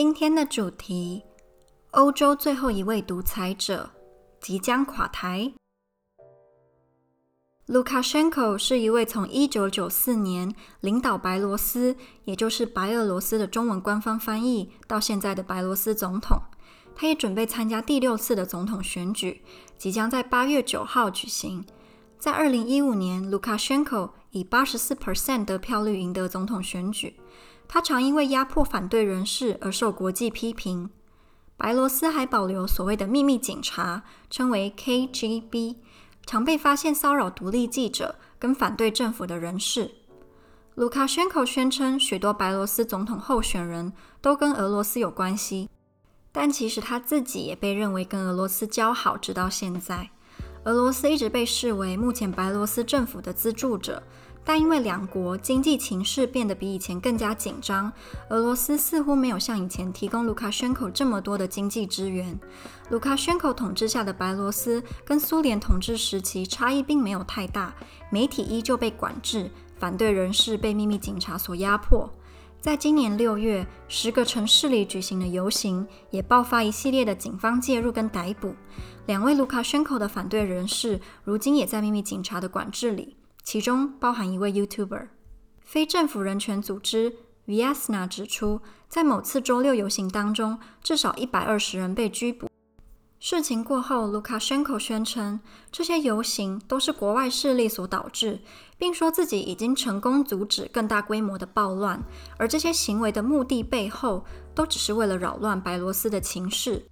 今天的主题：欧洲最后一位独裁者即将垮台。Lukashenko 是一位从1994年领导白罗斯，也就是白俄罗斯的中文官方翻译，到现在的白罗斯总统。他也准备参加第六次的总统选举，即将在八月九号举行。在二零一五年，Lukashenko 以八十四 percent 得票率赢得总统选举。他常因为压迫反对人士而受国际批评。白罗斯还保留所谓的秘密警察，称为 KGB，常被发现骚扰独立记者跟反对政府的人士。Lukashenko 宣称，许多白罗斯总统候选人都跟俄罗斯有关系。但其实他自己也被认为跟俄罗斯交好，直到现在。俄罗斯一直被视为目前白罗斯政府的资助者，但因为两国经济情势变得比以前更加紧张，俄罗斯似乎没有像以前提供卢卡申科这么多的经济支援。卢卡申科统治下的白罗斯跟苏联统治时期差异并没有太大，媒体依旧被管制，反对人士被秘密警察所压迫。在今年六月，十个城市里举行的游行也爆发一系列的警方介入跟逮捕。两位卢卡申科的反对人士如今也在秘密警察的管制里，其中包含一位 YouTuber。非政府人权组织 Viasna 指出，在某次周六游行当中，至少一百二十人被拘捕。事情过后，卢卡申科宣称这些游行都是国外势力所导致，并说自己已经成功阻止更大规模的暴乱，而这些行为的目的背后都只是为了扰乱白罗斯的情势。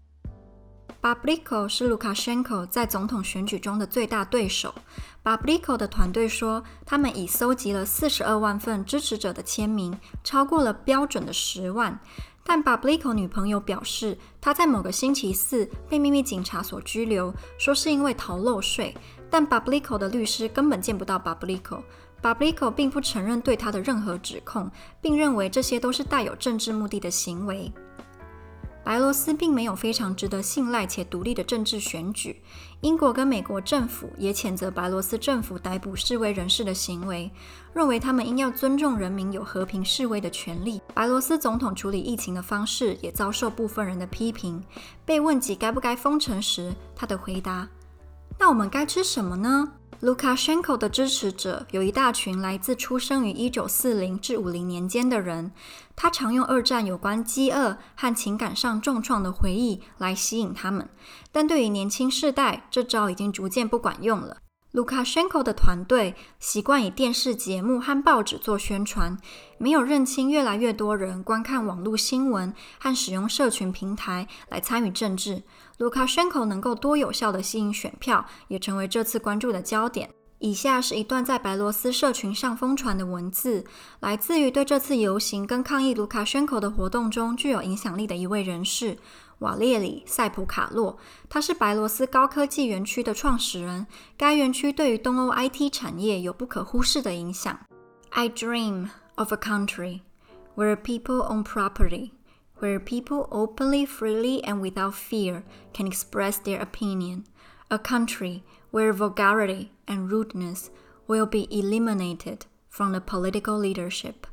Babliko 是卢卡申科在总统选举中的最大对手。Babliko 的团队说，他们已搜集了四十二万份支持者的签名，超过了标准的十万。但 Babliko 女朋友表示，她在某个星期四被秘密警察所拘留，说是因为逃漏税。但 Babliko 的律师根本见不到 Babliko。Babliko 并不承认对他的任何指控，并认为这些都是带有政治目的的行为。白罗斯并没有非常值得信赖且独立的政治选举。英国跟美国政府也谴责白罗斯政府逮捕示威人士的行为，认为他们应要尊重人民有和平示威的权利。白罗斯总统处理疫情的方式也遭受部分人的批评。被问及该不该封城时，他的回答：“那我们该吃什么呢？”卢卡申科的支持者有一大群来自出生于一九四零至五零年间的人，他常用二战有关饥饿和情感上重创的回忆来吸引他们，但对于年轻世代，这招已经逐渐不管用了。卢卡申科的团队习惯以电视节目和报纸做宣传，没有认清越来越多人观看网络新闻和使用社群平台来参与政治。卢卡申科能够多有效地吸引选票，也成为这次关注的焦点。以下是一段在白罗斯社群上疯传的文字，来自于对这次游行跟抗议卢卡申科的活动中具有影响力的一位人士。瓦列里·塞普卡洛，他是白罗斯高科技园区的创始人。该园区对于东欧 IT 产业有不可忽视的影响。I dream of a country where people own property, where people openly, freely, and without fear can express their opinion. A country where vulgarity and rudeness will be eliminated from the political leadership,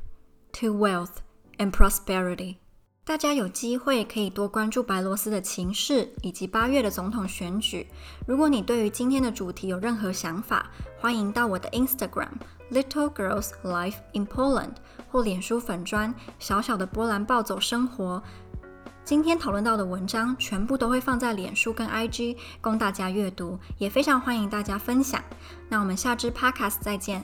to wealth and prosperity. 大家有机会可以多关注白罗斯的情势以及八月的总统选举。如果你对于今天的主题有任何想法，欢迎到我的 Instagram Little Girls Life in Poland 或脸书粉砖小小的波兰暴走生活。今天讨论到的文章全部都会放在脸书跟 IG 供大家阅读，也非常欢迎大家分享。那我们下支 Podcast 再见。